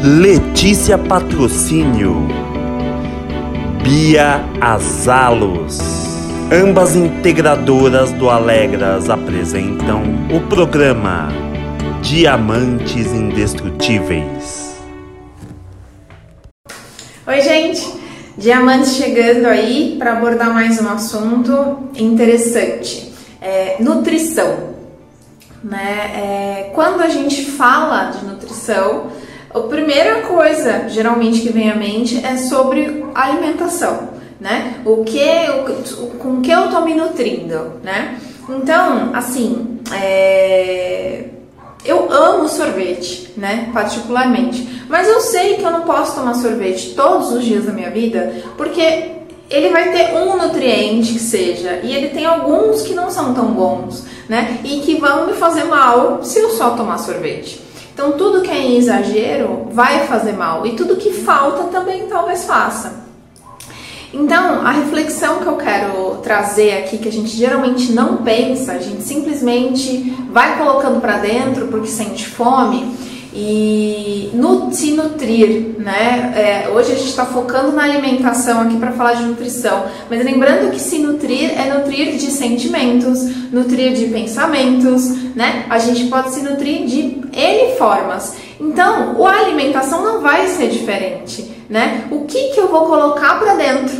Letícia Patrocínio, Bia Azalos. Ambas integradoras do Alegras apresentam o programa Diamantes Indestrutíveis. Oi, gente! Diamantes chegando aí para abordar mais um assunto interessante: é, nutrição. Né? É, quando a gente fala de nutrição, a primeira coisa geralmente que vem à mente é sobre alimentação, né? O que, o, com que eu tô me nutrindo, né? Então, assim, é... eu amo sorvete, né? Particularmente, mas eu sei que eu não posso tomar sorvete todos os dias da minha vida, porque ele vai ter um nutriente que seja, e ele tem alguns que não são tão bons, né? E que vão me fazer mal se eu só tomar sorvete. Então, tudo que é em exagero vai fazer mal e tudo que falta também talvez faça. Então, a reflexão que eu quero trazer aqui, que a gente geralmente não pensa, a gente simplesmente vai colocando para dentro porque sente fome, e no, se nutrir, né? É, hoje a gente está focando na alimentação aqui para falar de nutrição, mas lembrando que se nutrir é nutrir de sentimentos, nutrir de pensamentos, né? A gente pode se nutrir de N formas. Então, a alimentação não vai ser diferente, né? O que, que eu vou colocar para dentro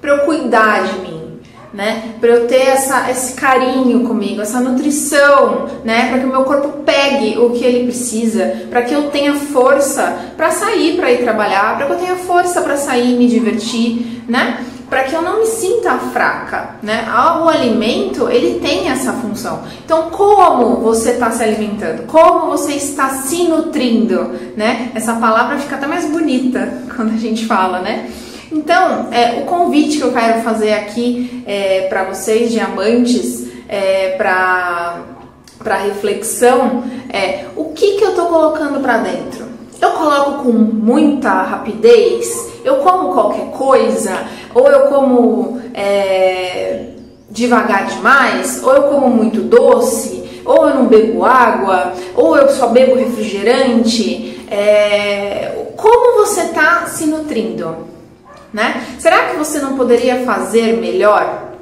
para eu cuidar de mim? Né? Para eu ter essa, esse carinho comigo, essa nutrição, né? Para que o meu corpo pegue o que ele precisa, para que eu tenha força para sair, para ir trabalhar, para que eu tenha força para sair e me divertir, né? Para que eu não me sinta fraca, né? O alimento ele tem essa função. Então, como você está se alimentando? Como você está se nutrindo, né? Essa palavra fica até mais bonita quando a gente fala, né? Então, é, o convite que eu quero fazer aqui é, para vocês, diamantes, é, para reflexão é o que, que eu estou colocando para dentro. Eu coloco com muita rapidez, eu como qualquer coisa, ou eu como é, devagar demais, ou eu como muito doce, ou eu não bebo água, ou eu só bebo refrigerante. É, como você está se nutrindo? Né? Será que você não poderia fazer melhor?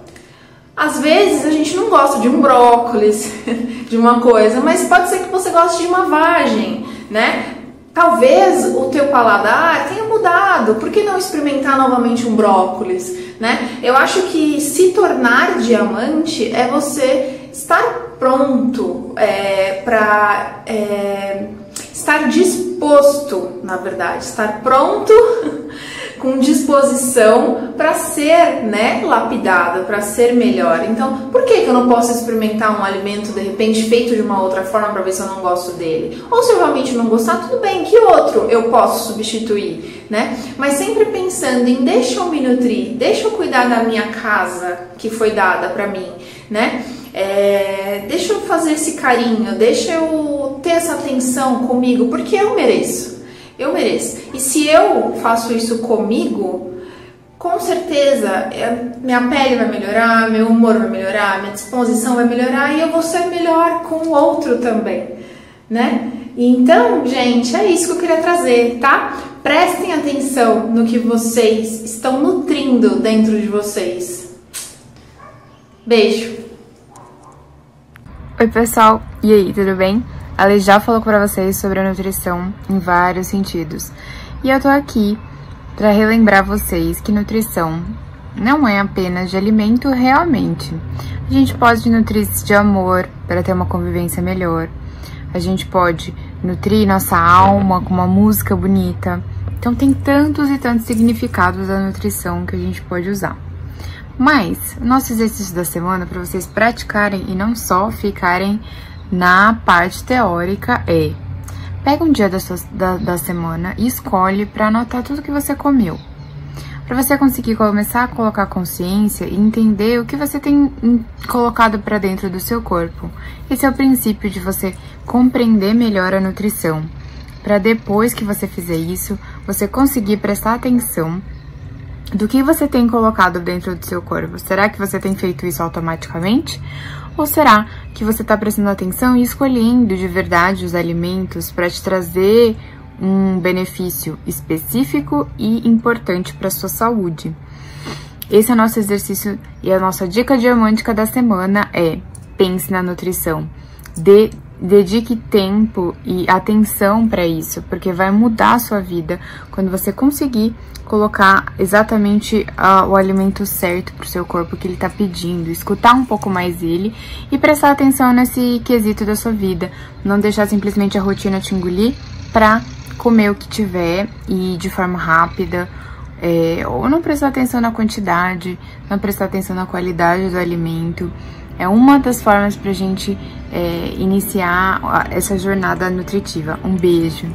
Às vezes a gente não gosta de um brócolis, de uma coisa, mas pode ser que você goste de uma vagem, né? Talvez o teu paladar tenha mudado, por que não experimentar novamente um brócolis, né? Eu acho que se tornar diamante é você estar pronto é, para é, estar disposto, na verdade, estar pronto com disposição para ser, né, lapidado, para ser melhor. Então, por que, que eu não posso experimentar um alimento de repente feito de uma outra forma para ver se eu não gosto dele? Ou se eu realmente não gostar, tudo bem, que outro eu posso substituir, né? Mas sempre pensando em deixa eu me nutrir, deixa eu cuidar da minha casa que foi dada para mim, né? É, deixa eu fazer esse carinho, deixa eu ter essa atenção comigo, porque eu mereço. Eu mereço. E se eu faço isso comigo, com certeza é, minha pele vai melhorar, meu humor vai melhorar, minha disposição vai melhorar e eu vou ser melhor com o outro também, né? Então, gente, é isso que eu queria trazer, tá? Prestem atenção no que vocês estão nutrindo dentro de vocês. Beijo. Oi, pessoal. E aí, tudo bem? A Lei já falou para vocês sobre a nutrição em vários sentidos. E eu tô aqui para relembrar vocês que nutrição não é apenas de alimento realmente. A gente pode nutrir-se de amor para ter uma convivência melhor. A gente pode nutrir nossa alma com uma música bonita. Então tem tantos e tantos significados da nutrição que a gente pode usar. Mas nosso exercício da semana para vocês praticarem e não só ficarem na parte teórica é: pega um dia da, sua, da, da semana e escolhe para anotar tudo que você comeu. Para você conseguir começar a colocar consciência e entender o que você tem colocado para dentro do seu corpo. Esse é o princípio de você compreender melhor a nutrição. Para depois que você fizer isso, você conseguir prestar atenção do que você tem colocado dentro do seu corpo. Será que você tem feito isso automaticamente? Ou será que você está prestando atenção e escolhendo de verdade os alimentos para te trazer um benefício específico e importante para sua saúde. Esse é o nosso exercício e a nossa dica diamântica da semana é pense na nutrição. De, dedique tempo e atenção para isso, porque vai mudar a sua vida quando você conseguir colocar exatamente uh, o alimento certo para o seu corpo que ele está pedindo, escutar um pouco mais ele e prestar atenção nesse quesito da sua vida, não deixar simplesmente a rotina te engolir para comer o que tiver e de forma rápida. É, ou não prestar atenção na quantidade, não prestar atenção na qualidade do alimento. É uma das formas para a gente é, iniciar essa jornada nutritiva. Um beijo!